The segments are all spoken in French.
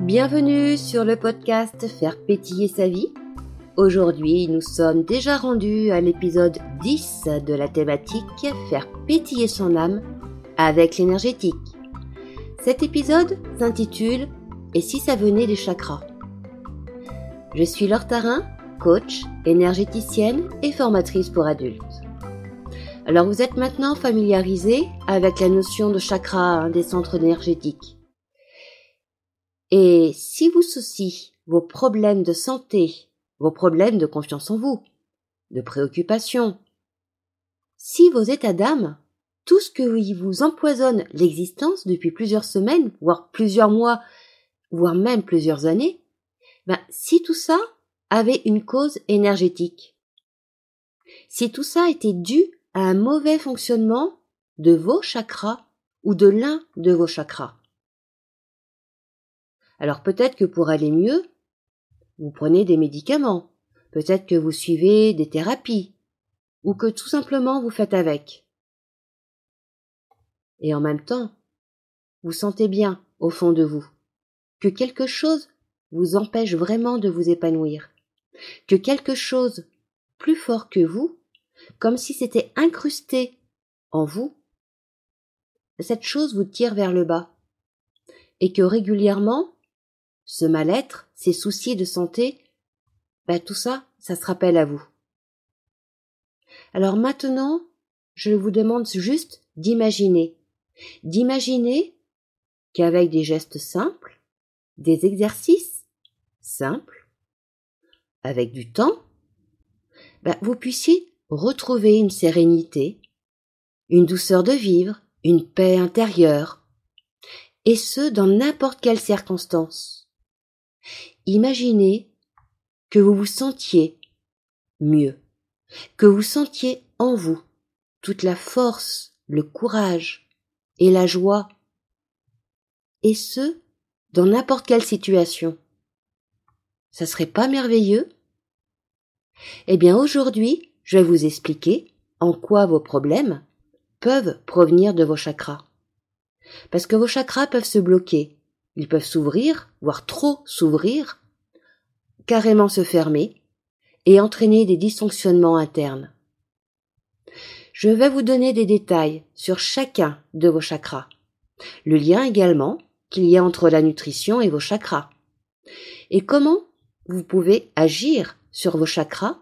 Bienvenue sur le podcast Faire pétiller sa vie. Aujourd'hui, nous sommes déjà rendus à l'épisode 10 de la thématique Faire pétiller son âme avec l'énergétique. Cet épisode s'intitule Et si ça venait des chakras? Je suis Laure Tarin, coach, énergéticienne et formatrice pour adultes. Alors vous êtes maintenant familiarisé avec la notion de chakra hein, des centres énergétiques. Et si vous souciez vos problèmes de santé, vos problèmes de confiance en vous, de préoccupation, si vos états d'âme, tout ce que vous empoisonne l'existence depuis plusieurs semaines, voire plusieurs mois, voire même plusieurs années, ben, si tout ça avait une cause énergétique, si tout ça était dû à un mauvais fonctionnement de vos chakras ou de l'un de vos chakras, alors peut-être que pour aller mieux, vous prenez des médicaments, peut-être que vous suivez des thérapies, ou que tout simplement vous faites avec. Et en même temps, vous sentez bien au fond de vous que quelque chose vous empêche vraiment de vous épanouir, que quelque chose plus fort que vous, comme si c'était incrusté en vous, cette chose vous tire vers le bas, et que régulièrement ce mal-être, ces soucis de santé, ben tout ça, ça se rappelle à vous. Alors maintenant, je vous demande juste d'imaginer, d'imaginer qu'avec des gestes simples, des exercices simples, avec du temps, ben vous puissiez retrouver une sérénité, une douceur de vivre, une paix intérieure, et ce dans n'importe quelle circonstance. Imaginez que vous vous sentiez mieux, que vous sentiez en vous toute la force, le courage et la joie, et ce, dans n'importe quelle situation. Ça serait pas merveilleux? Eh bien, aujourd'hui, je vais vous expliquer en quoi vos problèmes peuvent provenir de vos chakras. Parce que vos chakras peuvent se bloquer ils peuvent s'ouvrir, voire trop s'ouvrir, carrément se fermer et entraîner des dysfonctionnements internes. Je vais vous donner des détails sur chacun de vos chakras. Le lien également qu'il y a entre la nutrition et vos chakras. Et comment vous pouvez agir sur vos chakras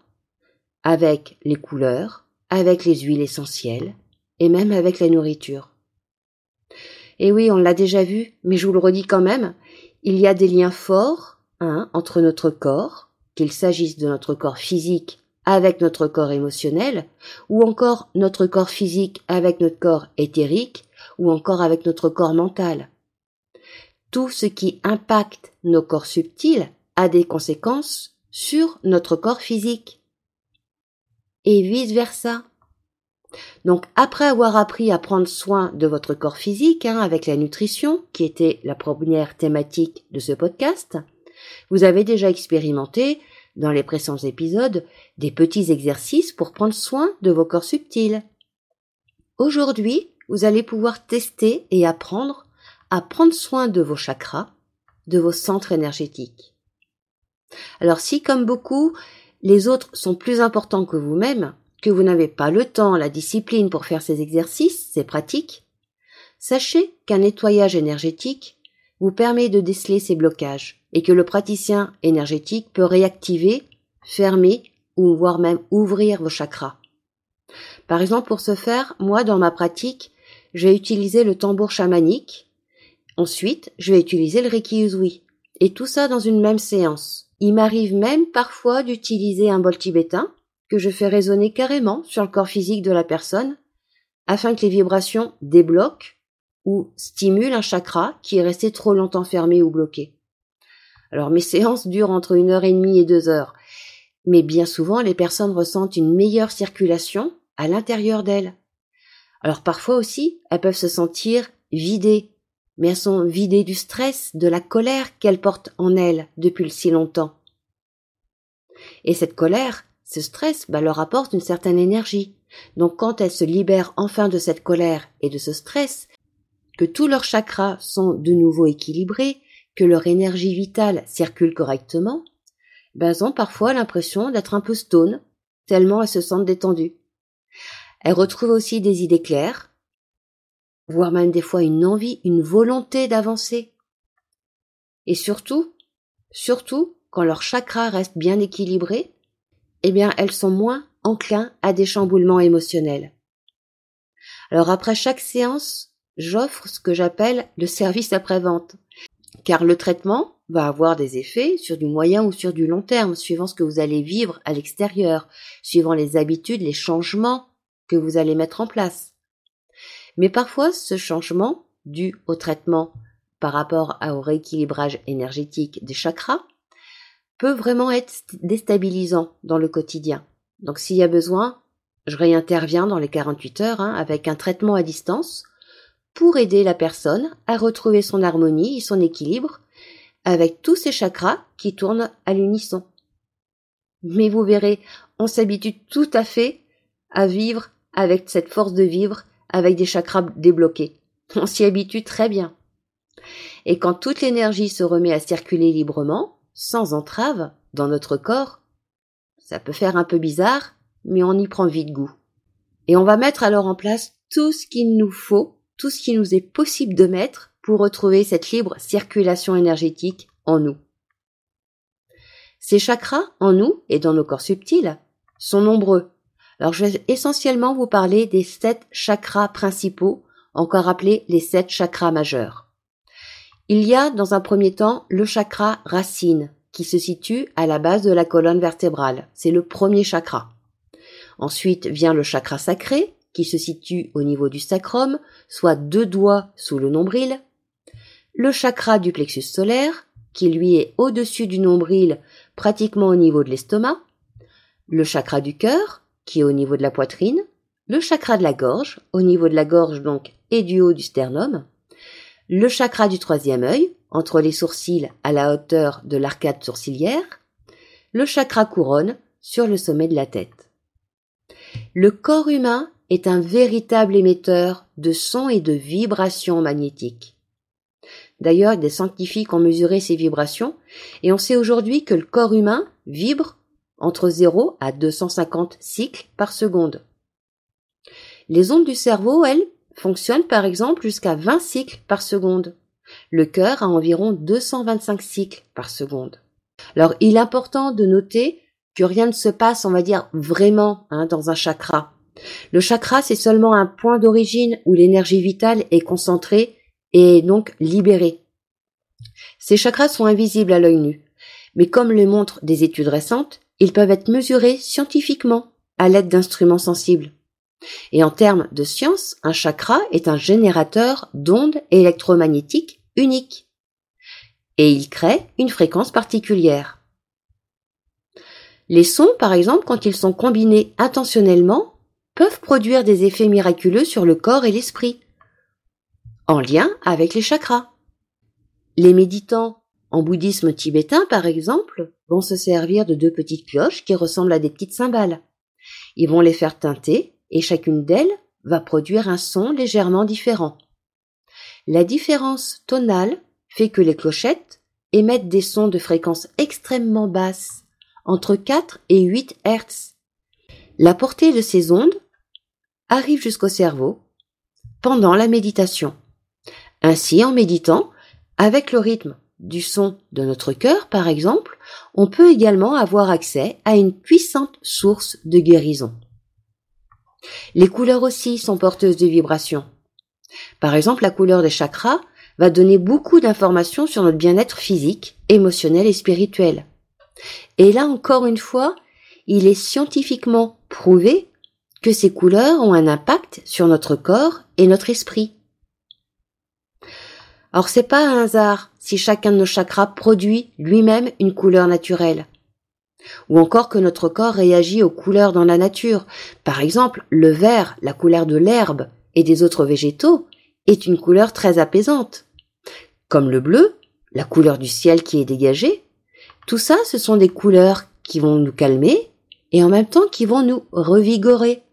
avec les couleurs, avec les huiles essentielles et même avec la nourriture. Et oui, on l'a déjà vu, mais je vous le redis quand même, il y a des liens forts hein, entre notre corps, qu'il s'agisse de notre corps physique avec notre corps émotionnel, ou encore notre corps physique avec notre corps éthérique, ou encore avec notre corps mental. Tout ce qui impacte nos corps subtils a des conséquences sur notre corps physique. Et vice versa. Donc après avoir appris à prendre soin de votre corps physique hein, avec la nutrition, qui était la première thématique de ce podcast, vous avez déjà expérimenté dans les précédents épisodes des petits exercices pour prendre soin de vos corps subtils. Aujourd'hui, vous allez pouvoir tester et apprendre à prendre soin de vos chakras, de vos centres énergétiques. Alors si, comme beaucoup, les autres sont plus importants que vous-même, que vous n'avez pas le temps, la discipline pour faire ces exercices, ces pratiques, sachez qu'un nettoyage énergétique vous permet de déceler ces blocages et que le praticien énergétique peut réactiver, fermer ou voire même ouvrir vos chakras. Par exemple, pour ce faire, moi, dans ma pratique, je vais utiliser le tambour chamanique. Ensuite, je vais utiliser le Reiki Uzui. Et tout ça dans une même séance. Il m'arrive même parfois d'utiliser un bol tibétain que je fais résonner carrément sur le corps physique de la personne afin que les vibrations débloquent ou stimulent un chakra qui est resté trop longtemps fermé ou bloqué. Alors mes séances durent entre une heure et demie et deux heures, mais bien souvent les personnes ressentent une meilleure circulation à l'intérieur d'elles. Alors parfois aussi, elles peuvent se sentir vidées, mais elles sont vidées du stress, de la colère qu'elles portent en elles depuis si longtemps. Et cette colère, ce stress bah, leur apporte une certaine énergie. Donc quand elles se libèrent enfin de cette colère et de ce stress, que tous leurs chakras sont de nouveau équilibrés, que leur énergie vitale circule correctement, ben elles ont parfois l'impression d'être un peu stone, tellement elles se sentent détendues. Elles retrouvent aussi des idées claires, voire même des fois une envie, une volonté d'avancer. Et surtout, surtout, quand leur chakra reste bien équilibré, eh bien, elles sont moins enclins à des chamboulements émotionnels. Alors après chaque séance, j'offre ce que j'appelle le service après-vente. Car le traitement va avoir des effets sur du moyen ou sur du long terme, suivant ce que vous allez vivre à l'extérieur, suivant les habitudes, les changements que vous allez mettre en place. Mais parfois, ce changement, dû au traitement par rapport au rééquilibrage énergétique des chakras, peut vraiment être déstabilisant dans le quotidien. Donc s'il y a besoin, je réinterviens dans les 48 heures hein, avec un traitement à distance pour aider la personne à retrouver son harmonie et son équilibre avec tous ces chakras qui tournent à l'unisson. Mais vous verrez, on s'habitue tout à fait à vivre avec cette force de vivre avec des chakras débloqués. On s'y habitue très bien. Et quand toute l'énergie se remet à circuler librement, sans entrave, dans notre corps, ça peut faire un peu bizarre, mais on y prend vite goût. Et on va mettre alors en place tout ce qu'il nous faut, tout ce qui nous est possible de mettre pour retrouver cette libre circulation énergétique en nous. Ces chakras, en nous et dans nos corps subtils, sont nombreux. Alors je vais essentiellement vous parler des sept chakras principaux, encore appelés les sept chakras majeurs. Il y a dans un premier temps le chakra racine, qui se situe à la base de la colonne vertébrale. C'est le premier chakra. Ensuite vient le chakra sacré, qui se situe au niveau du sacrum, soit deux doigts sous le nombril. Le chakra du plexus solaire, qui lui est au-dessus du nombril, pratiquement au niveau de l'estomac. Le chakra du cœur, qui est au niveau de la poitrine. Le chakra de la gorge, au niveau de la gorge donc et du haut du sternum. Le chakra du troisième œil, entre les sourcils à la hauteur de l'arcade sourcilière. Le chakra couronne, sur le sommet de la tête. Le corps humain est un véritable émetteur de sons et de vibrations magnétiques. D'ailleurs, des scientifiques ont mesuré ces vibrations et on sait aujourd'hui que le corps humain vibre entre 0 à 250 cycles par seconde. Les ondes du cerveau, elles, fonctionnent par exemple jusqu'à 20 cycles par seconde. Le cœur a environ 225 cycles par seconde. Alors, il est important de noter que rien ne se passe, on va dire, vraiment hein, dans un chakra. Le chakra, c'est seulement un point d'origine où l'énergie vitale est concentrée et donc libérée. Ces chakras sont invisibles à l'œil nu, mais comme le montrent des études récentes, ils peuvent être mesurés scientifiquement à l'aide d'instruments sensibles. Et en termes de science, un chakra est un générateur d'ondes électromagnétiques unique. Et il crée une fréquence particulière. Les sons, par exemple, quand ils sont combinés intentionnellement, peuvent produire des effets miraculeux sur le corps et l'esprit, en lien avec les chakras. Les méditants en bouddhisme tibétain, par exemple, vont se servir de deux petites cloches qui ressemblent à des petites cymbales. Ils vont les faire teinter et chacune d'elles va produire un son légèrement différent. La différence tonale fait que les clochettes émettent des sons de fréquence extrêmement basse, entre 4 et 8 Hertz. La portée de ces ondes arrive jusqu'au cerveau pendant la méditation. Ainsi, en méditant, avec le rythme du son de notre cœur, par exemple, on peut également avoir accès à une puissante source de guérison. Les couleurs aussi sont porteuses de vibrations. Par exemple, la couleur des chakras va donner beaucoup d'informations sur notre bien-être physique, émotionnel et spirituel. Et là encore une fois, il est scientifiquement prouvé que ces couleurs ont un impact sur notre corps et notre esprit. Alors c'est pas un hasard si chacun de nos chakras produit lui-même une couleur naturelle. Ou encore que notre corps réagit aux couleurs dans la nature. Par exemple, le vert, la couleur de l'herbe et des autres végétaux, est une couleur très apaisante. Comme le bleu, la couleur du ciel qui est dégagée. Tout ça, ce sont des couleurs qui vont nous calmer et en même temps qui vont nous revigorer.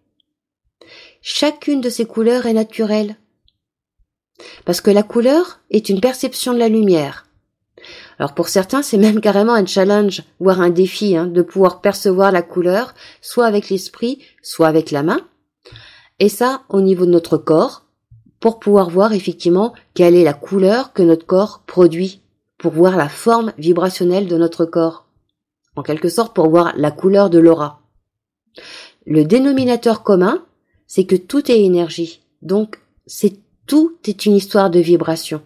Chacune de ces couleurs est naturelle. Parce que la couleur est une perception de la lumière. Alors pour certains, c'est même carrément un challenge, voire un défi, hein, de pouvoir percevoir la couleur, soit avec l'esprit, soit avec la main. Et ça, au niveau de notre corps, pour pouvoir voir effectivement quelle est la couleur que notre corps produit, pour voir la forme vibrationnelle de notre corps. En quelque sorte, pour voir la couleur de l'aura. Le dénominateur commun, c'est que tout est énergie. Donc, c'est tout est une histoire de vibration.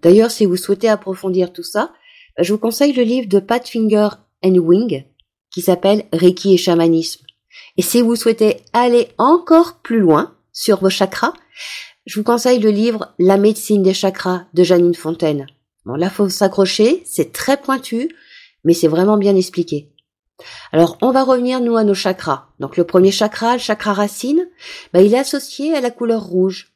D'ailleurs, si vous souhaitez approfondir tout ça, je vous conseille le livre de Pat Finger and Wing qui s'appelle Reiki et chamanisme. Et si vous souhaitez aller encore plus loin sur vos chakras, je vous conseille le livre La médecine des chakras de Janine Fontaine. Bon, là, faut s'accrocher, c'est très pointu, mais c'est vraiment bien expliqué. Alors, on va revenir, nous, à nos chakras. Donc, le premier chakra, le chakra racine, bah, il est associé à la couleur rouge.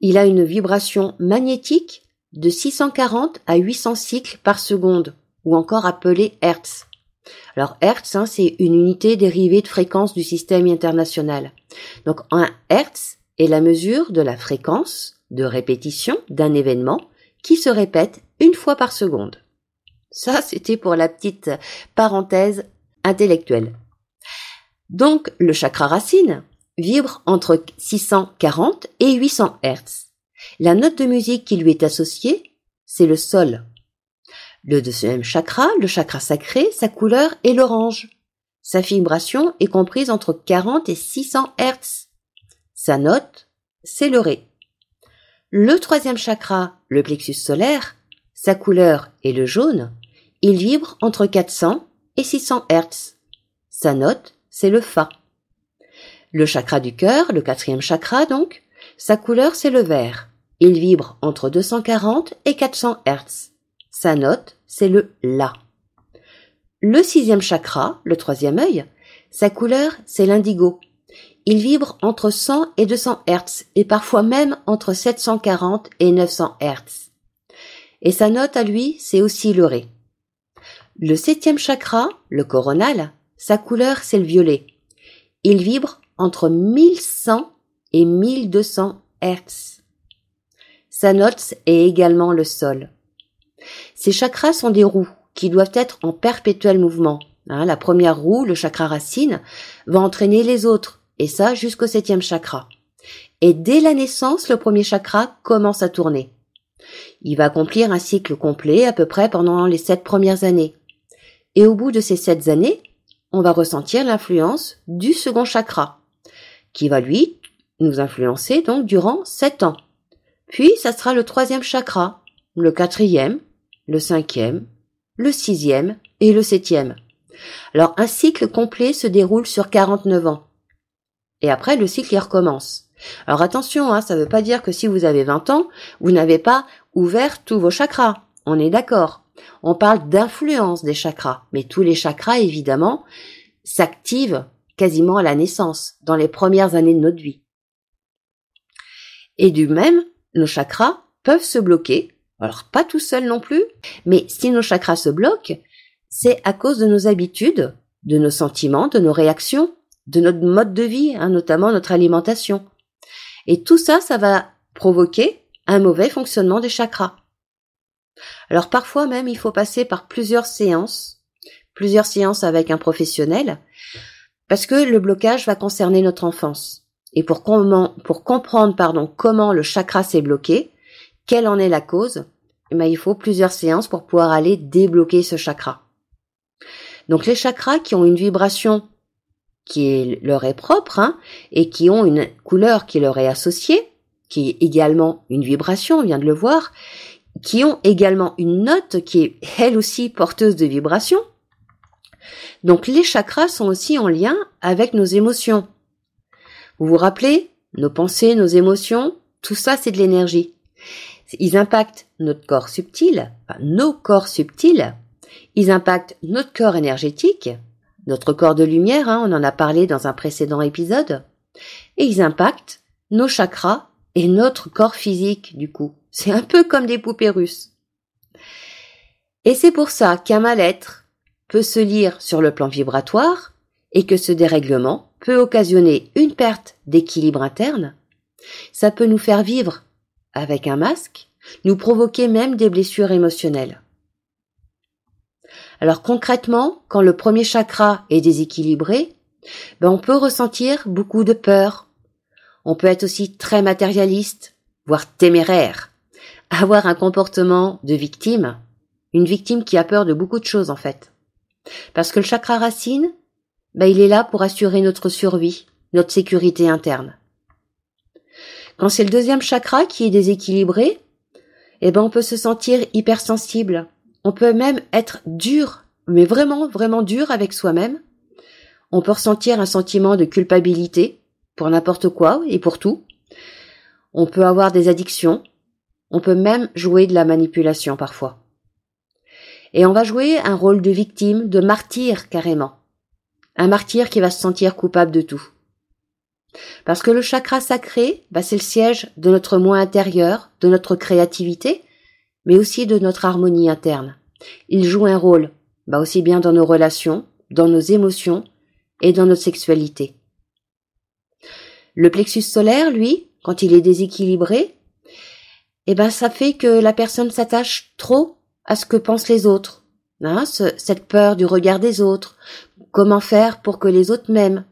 Il a une vibration magnétique de 640 à 800 cycles par seconde, ou encore appelé Hertz. Alors Hertz, hein, c'est une unité dérivée de fréquence du système international. Donc un Hertz est la mesure de la fréquence de répétition d'un événement qui se répète une fois par seconde. Ça, c'était pour la petite parenthèse intellectuelle. Donc, le chakra racine vibre entre 640 et 800 Hertz. La note de musique qui lui est associée, c'est le sol. Le deuxième chakra, le chakra sacré, sa couleur est l'orange. Sa vibration est comprise entre 40 et 600 Hertz. Sa note, c'est le ré. Le troisième chakra, le plexus solaire, sa couleur est le jaune. Il vibre entre 400 et 600 Hertz. Sa note, c'est le fa. Le chakra du cœur, le quatrième chakra donc, sa couleur c'est le vert. Il vibre entre 240 et 400 Hertz. Sa note, c'est le La. Le sixième chakra, le troisième œil, sa couleur, c'est l'indigo. Il vibre entre 100 et 200 Hertz et parfois même entre 740 et 900 Hertz. Et sa note à lui, c'est aussi le Ré. Le septième chakra, le coronal, sa couleur, c'est le violet. Il vibre entre 1100 et 1200 Hertz. Sa note est également le sol. Ces chakras sont des roues qui doivent être en perpétuel mouvement. Hein, la première roue, le chakra racine, va entraîner les autres, et ça jusqu'au septième chakra. Et dès la naissance, le premier chakra commence à tourner. Il va accomplir un cycle complet à peu près pendant les sept premières années. Et au bout de ces sept années, on va ressentir l'influence du second chakra, qui va lui nous influencer donc durant sept ans. Puis, ça sera le troisième chakra, le quatrième, le cinquième, le sixième et le septième. Alors, un cycle complet se déroule sur 49 ans. Et après, le cycle y recommence. Alors attention, hein, ça ne veut pas dire que si vous avez 20 ans, vous n'avez pas ouvert tous vos chakras. On est d'accord. On parle d'influence des chakras. Mais tous les chakras, évidemment, s'activent quasiment à la naissance, dans les premières années de notre vie. Et du même, nos chakras peuvent se bloquer. Alors pas tout seul non plus, mais si nos chakras se bloquent, c'est à cause de nos habitudes, de nos sentiments, de nos réactions, de notre mode de vie, hein, notamment notre alimentation. Et tout ça, ça va provoquer un mauvais fonctionnement des chakras. Alors parfois même, il faut passer par plusieurs séances, plusieurs séances avec un professionnel, parce que le blocage va concerner notre enfance. Et pour, comprendre pardon, comment le chakra s'est bloqué, quelle en est la cause, eh ben, il faut plusieurs séances pour pouvoir aller débloquer ce chakra. Donc les chakras qui ont une vibration qui leur est propre hein, et qui ont une couleur qui leur est associée, qui est également une vibration, on vient de le voir, qui ont également une note qui est elle aussi porteuse de vibration. Donc les chakras sont aussi en lien avec nos émotions. Vous vous rappelez Nos pensées, nos émotions, tout ça c'est de l'énergie. Ils impactent notre corps subtil, nos corps subtils, ils impactent notre corps énergétique, notre corps de lumière, hein, on en a parlé dans un précédent épisode, et ils impactent nos chakras et notre corps physique du coup. C'est un peu comme des poupées russes. Et c'est pour ça qu'un mal-être peut se lire sur le plan vibratoire et que ce dérèglement peut occasionner une perte d'équilibre interne, ça peut nous faire vivre avec un masque, nous provoquer même des blessures émotionnelles. Alors concrètement, quand le premier chakra est déséquilibré, ben on peut ressentir beaucoup de peur. On peut être aussi très matérialiste, voire téméraire. Avoir un comportement de victime, une victime qui a peur de beaucoup de choses en fait. Parce que le chakra racine, ben il est là pour assurer notre survie, notre sécurité interne. Quand c'est le deuxième chakra qui est déséquilibré, eh ben on peut se sentir hypersensible. On peut même être dur, mais vraiment, vraiment dur avec soi-même. On peut ressentir un sentiment de culpabilité pour n'importe quoi et pour tout. On peut avoir des addictions. On peut même jouer de la manipulation parfois. Et on va jouer un rôle de victime, de martyr carrément. Un martyr qui va se sentir coupable de tout. Parce que le chakra sacré, bah, c'est le siège de notre moi intérieur, de notre créativité, mais aussi de notre harmonie interne. Il joue un rôle, bah, aussi bien dans nos relations, dans nos émotions et dans notre sexualité. Le plexus solaire, lui, quand il est déséquilibré, eh ben, ça fait que la personne s'attache trop à ce que pensent les autres. Hein, cette peur du regard des autres. Comment faire pour que les autres m'aiment?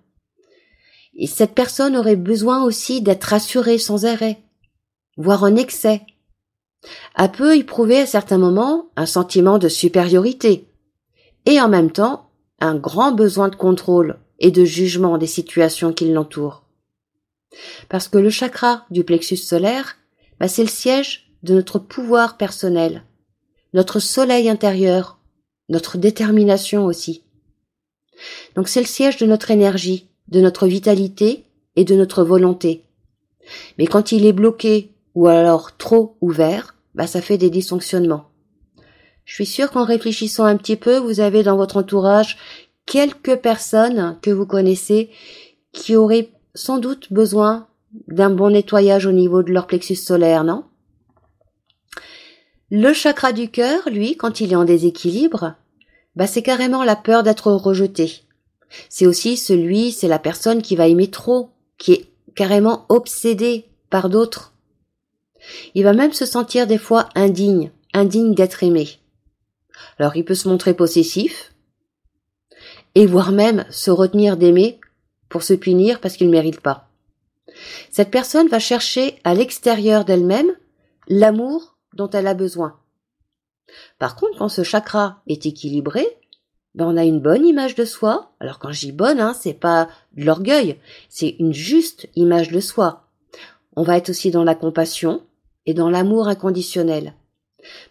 Et cette personne aurait besoin aussi d'être rassurée sans arrêt, voire en excès. Elle peut éprouver à certains moments un sentiment de supériorité, et en même temps un grand besoin de contrôle et de jugement des situations qui l'entourent. Parce que le chakra du plexus solaire, bah, c'est le siège de notre pouvoir personnel, notre soleil intérieur, notre détermination aussi. Donc c'est le siège de notre énergie, de notre vitalité et de notre volonté. Mais quand il est bloqué ou alors trop ouvert, bah ça fait des dysfonctionnements. Je suis sûre qu'en réfléchissant un petit peu, vous avez dans votre entourage quelques personnes que vous connaissez qui auraient sans doute besoin d'un bon nettoyage au niveau de leur plexus solaire, non? Le chakra du cœur, lui, quand il est en déséquilibre, bah c'est carrément la peur d'être rejeté. C'est aussi celui, c'est la personne qui va aimer trop, qui est carrément obsédée par d'autres. Il va même se sentir des fois indigne, indigne d'être aimé. Alors il peut se montrer possessif, et voire même se retenir d'aimer pour se punir parce qu'il ne mérite pas. Cette personne va chercher à l'extérieur d'elle-même l'amour dont elle a besoin. Par contre, quand ce chakra est équilibré, ben on a une bonne image de soi. Alors quand je dis bonne, hein, c'est pas de l'orgueil, c'est une juste image de soi. On va être aussi dans la compassion et dans l'amour inconditionnel.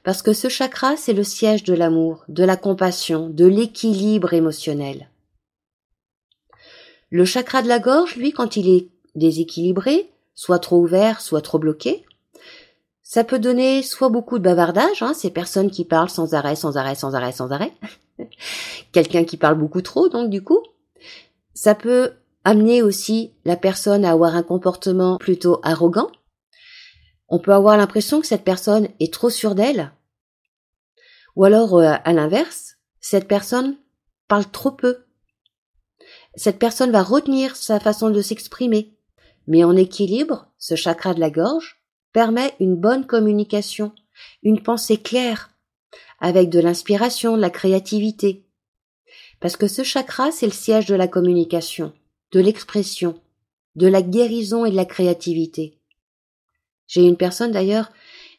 Parce que ce chakra, c'est le siège de l'amour, de la compassion, de l'équilibre émotionnel. Le chakra de la gorge, lui, quand il est déséquilibré, soit trop ouvert, soit trop bloqué, ça peut donner soit beaucoup de bavardage, hein, ces personnes qui parlent sans arrêt, sans arrêt, sans arrêt, sans arrêt, quelqu'un qui parle beaucoup trop, donc du coup, ça peut amener aussi la personne à avoir un comportement plutôt arrogant. On peut avoir l'impression que cette personne est trop sûre d'elle. Ou alors, euh, à l'inverse, cette personne parle trop peu. Cette personne va retenir sa façon de s'exprimer. Mais en équilibre, ce chakra de la gorge permet une bonne communication, une pensée claire, avec de l'inspiration, de la créativité. Parce que ce chakra, c'est le siège de la communication, de l'expression, de la guérison et de la créativité. J'ai une personne d'ailleurs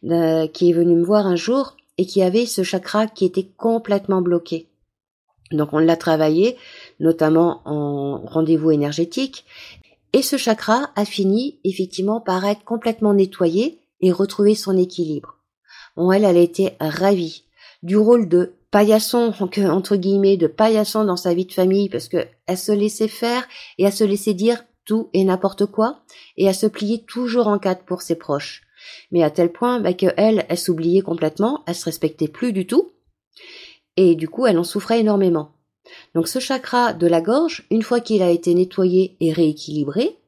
euh, qui est venue me voir un jour et qui avait ce chakra qui était complètement bloqué. Donc on l'a travaillé, notamment en rendez-vous énergétique, et ce chakra a fini effectivement par être complètement nettoyé et retrouver son équilibre. Bon, elle, elle a été ravie du rôle de paillasson, entre guillemets, de paillasson dans sa vie de famille, parce que elle se laissait faire et elle se laissait dire tout et n'importe quoi, et elle se pliait toujours en quatre pour ses proches. Mais à tel point bah, que elle, elle s'oubliait complètement, elle se respectait plus du tout, et du coup, elle en souffrait énormément. Donc ce chakra de la gorge, une fois qu'il a été nettoyé et rééquilibré,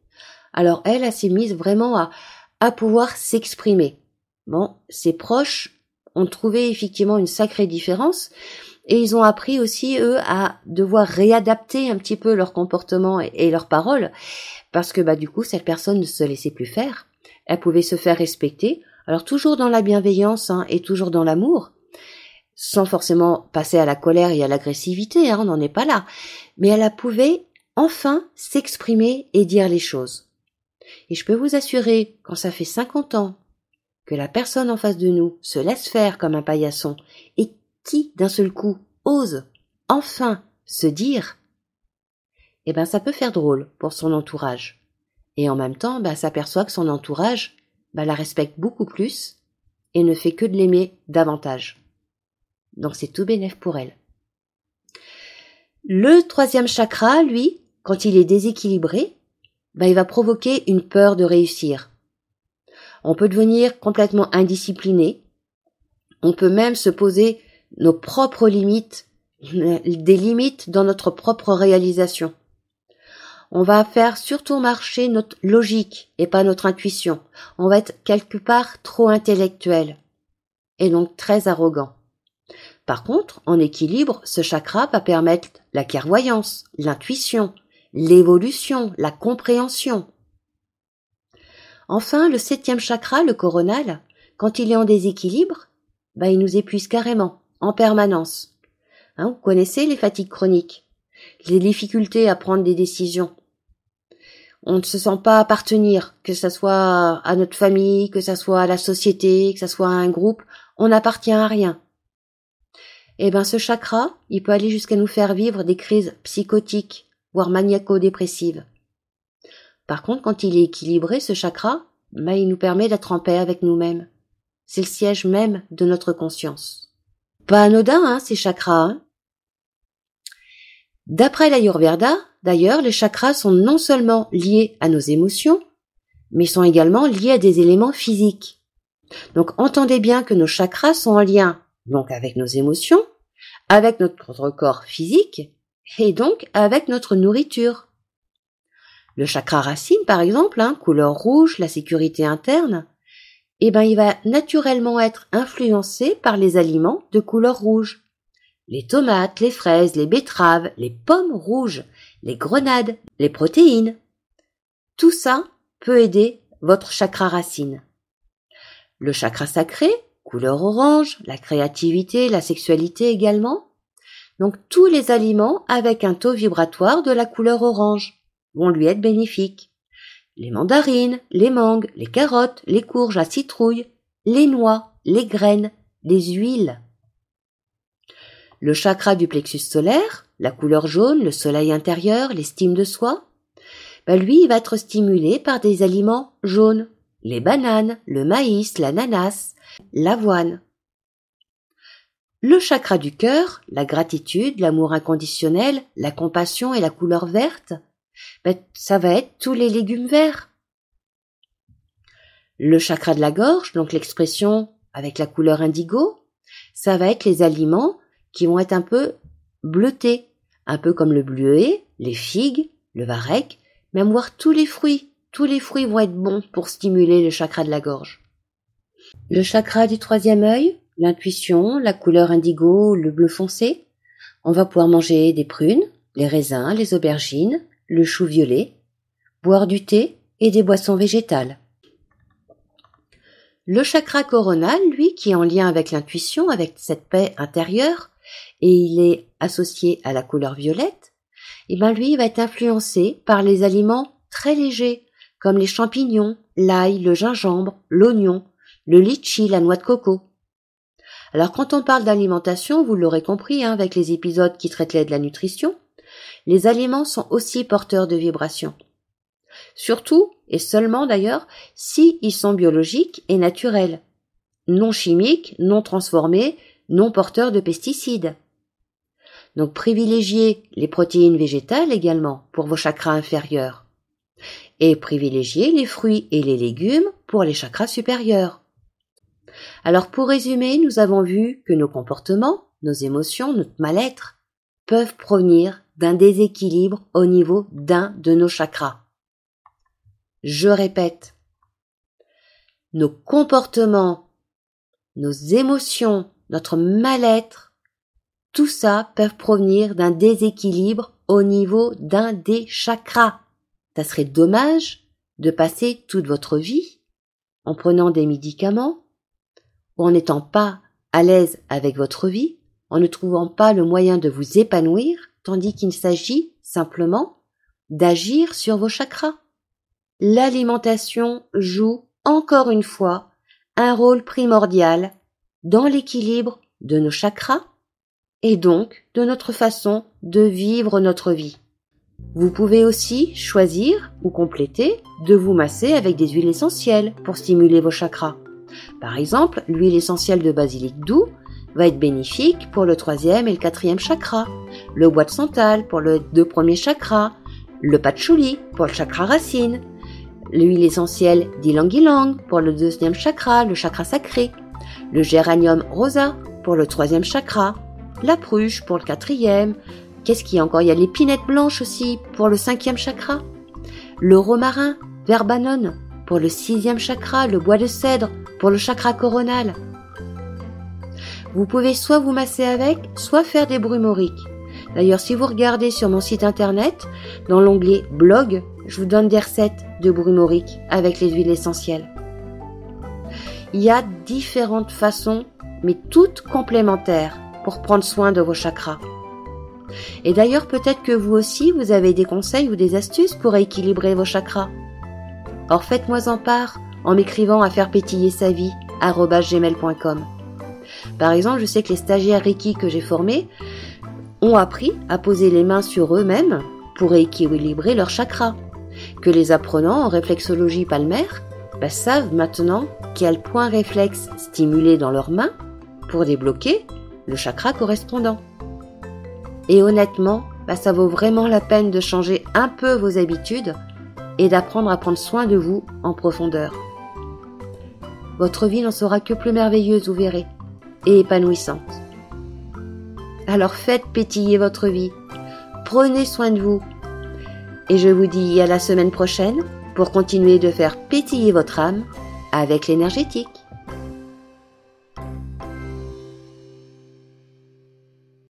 alors elle, elle s'est mise vraiment à, pouvoir s'exprimer. Bon, ses proches ont trouvé effectivement une sacrée différence et ils ont appris aussi eux à devoir réadapter un petit peu leur comportement et, leurs paroles parce que bah du coup cette personne ne se laissait plus faire elle pouvait se faire respecter alors toujours dans la bienveillance hein, et toujours dans l'amour sans forcément passer à la colère et à l'agressivité, hein, on n'en est pas là, mais elle pouvait enfin s'exprimer et dire les choses. Et je peux vous assurer, quand ça fait 50 ans que la personne en face de nous se laisse faire comme un paillasson et qui, d'un seul coup, ose enfin se dire, eh ben ça peut faire drôle pour son entourage. Et en même temps, ben, s'aperçoit que son entourage ben, la respecte beaucoup plus et ne fait que de l'aimer davantage. Donc c'est tout bénef pour elle. Le troisième chakra, lui, quand il est déséquilibré, ben, il va provoquer une peur de réussir. On peut devenir complètement indiscipliné. On peut même se poser nos propres limites, des limites dans notre propre réalisation. On va faire surtout marcher notre logique et pas notre intuition. On va être quelque part trop intellectuel et donc très arrogant. Par contre, en équilibre, ce chakra va permettre la clairvoyance, l'intuition, l'évolution, la compréhension. Enfin, le septième chakra, le coronal, quand il est en déséquilibre, bah, il nous épuise carrément, en permanence. Hein, vous connaissez les fatigues chroniques, les difficultés à prendre des décisions. On ne se sent pas appartenir, que ce soit à notre famille, que ce soit à la société, que ce soit à un groupe, on n'appartient à rien. Eh ben, ce chakra, il peut aller jusqu'à nous faire vivre des crises psychotiques, voire maniaco-dépressives. Par contre, quand il est équilibré, ce chakra, ben, il nous permet d'être en paix avec nous-mêmes. C'est le siège même de notre conscience. Pas anodin, hein, ces chakras. Hein D'après l'Ayurveda, d'ailleurs, les chakras sont non seulement liés à nos émotions, mais sont également liés à des éléments physiques. Donc entendez bien que nos chakras sont en lien donc avec nos émotions, avec notre corps physique et donc avec notre nourriture. Le chakra racine, par exemple, hein, couleur rouge, la sécurité interne, eh ben, il va naturellement être influencé par les aliments de couleur rouge. Les tomates, les fraises, les betteraves, les pommes rouges, les grenades, les protéines. Tout ça peut aider votre chakra racine. Le chakra sacré, couleur orange, la créativité, la sexualité également. Donc tous les aliments avec un taux vibratoire de la couleur orange vont lui être bénéfiques. Les mandarines, les mangues, les carottes, les courges à citrouille, les noix, les graines, les huiles. Le chakra du plexus solaire, la couleur jaune, le soleil intérieur, l'estime de soi, bah lui, va être stimulé par des aliments jaunes, les bananes, le maïs, l'ananas, l'avoine. Le chakra du cœur, la gratitude, l'amour inconditionnel, la compassion et la couleur verte, ben, ça va être tous les légumes verts. Le chakra de la gorge, donc l'expression avec la couleur indigo, ça va être les aliments qui vont être un peu bleutés, un peu comme le bleuet, les figues, le varech, même voir tous les fruits. Tous les fruits vont être bons pour stimuler le chakra de la gorge. Le chakra du troisième œil, l'intuition, la couleur indigo, le bleu foncé. On va pouvoir manger des prunes, les raisins, les aubergines, le chou violet, boire du thé et des boissons végétales. Le chakra coronal, lui, qui est en lien avec l'intuition, avec cette paix intérieure, et il est associé à la couleur violette, et eh ben lui, il va être influencé par les aliments très légers, comme les champignons, l'ail, le gingembre, l'oignon, le litchi, la noix de coco. Alors quand on parle d'alimentation, vous l'aurez compris hein, avec les épisodes qui traitaient de la nutrition, les aliments sont aussi porteurs de vibrations. Surtout, et seulement d'ailleurs, si ils sont biologiques et naturels, non chimiques, non transformés, non porteurs de pesticides. Donc privilégiez les protéines végétales également pour vos chakras inférieurs. Et privilégiez les fruits et les légumes pour les chakras supérieurs. Alors pour résumer, nous avons vu que nos comportements, nos émotions, notre mal-être peuvent provenir d'un déséquilibre au niveau d'un de nos chakras. Je répète, nos comportements, nos émotions, notre mal-être, tout ça peuvent provenir d'un déséquilibre au niveau d'un des chakras. Ça serait dommage de passer toute votre vie en prenant des médicaments en n'étant pas à l'aise avec votre vie, en ne trouvant pas le moyen de vous épanouir, tandis qu'il s'agit simplement d'agir sur vos chakras. L'alimentation joue encore une fois un rôle primordial dans l'équilibre de nos chakras et donc de notre façon de vivre notre vie. Vous pouvez aussi choisir ou compléter de vous masser avec des huiles essentielles pour stimuler vos chakras. Par exemple, l'huile essentielle de basilic doux va être bénéfique pour le troisième et le quatrième chakra, le bois de santal pour le deux premiers chakras, le patchouli pour le chakra racine, l'huile essentielle d'ylang-ylang pour le deuxième chakra, le chakra sacré, le géranium rosa pour le troisième chakra, la pruche pour le quatrième, qu'est-ce qu'il y a encore? Il y a l'épinette blanche aussi pour le cinquième chakra, le romarin, verbanone pour le sixième chakra, le bois de cèdre pour le chakra coronal. Vous pouvez soit vous masser avec, soit faire des brumoriques. D'ailleurs, si vous regardez sur mon site internet, dans l'onglet blog, je vous donne des recettes de brumorique avec les huiles essentielles. Il y a différentes façons, mais toutes complémentaires, pour prendre soin de vos chakras. Et d'ailleurs, peut-être que vous aussi, vous avez des conseils ou des astuces pour équilibrer vos chakras. Or, faites-moi en part en m'écrivant à faire pétiller sa vie gmail.com. Par exemple, je sais que les stagiaires Reiki que j'ai formés ont appris à poser les mains sur eux-mêmes pour équilibrer leurs chakras. Que les apprenants en réflexologie palmaire bah, savent maintenant quel point réflexe stimuler dans leurs mains pour débloquer le chakra correspondant. Et honnêtement, bah, ça vaut vraiment la peine de changer un peu vos habitudes et d'apprendre à prendre soin de vous en profondeur. Votre vie n'en sera que plus merveilleuse, vous verrez, et épanouissante. Alors faites pétiller votre vie, prenez soin de vous, et je vous dis à la semaine prochaine pour continuer de faire pétiller votre âme avec l'énergétique.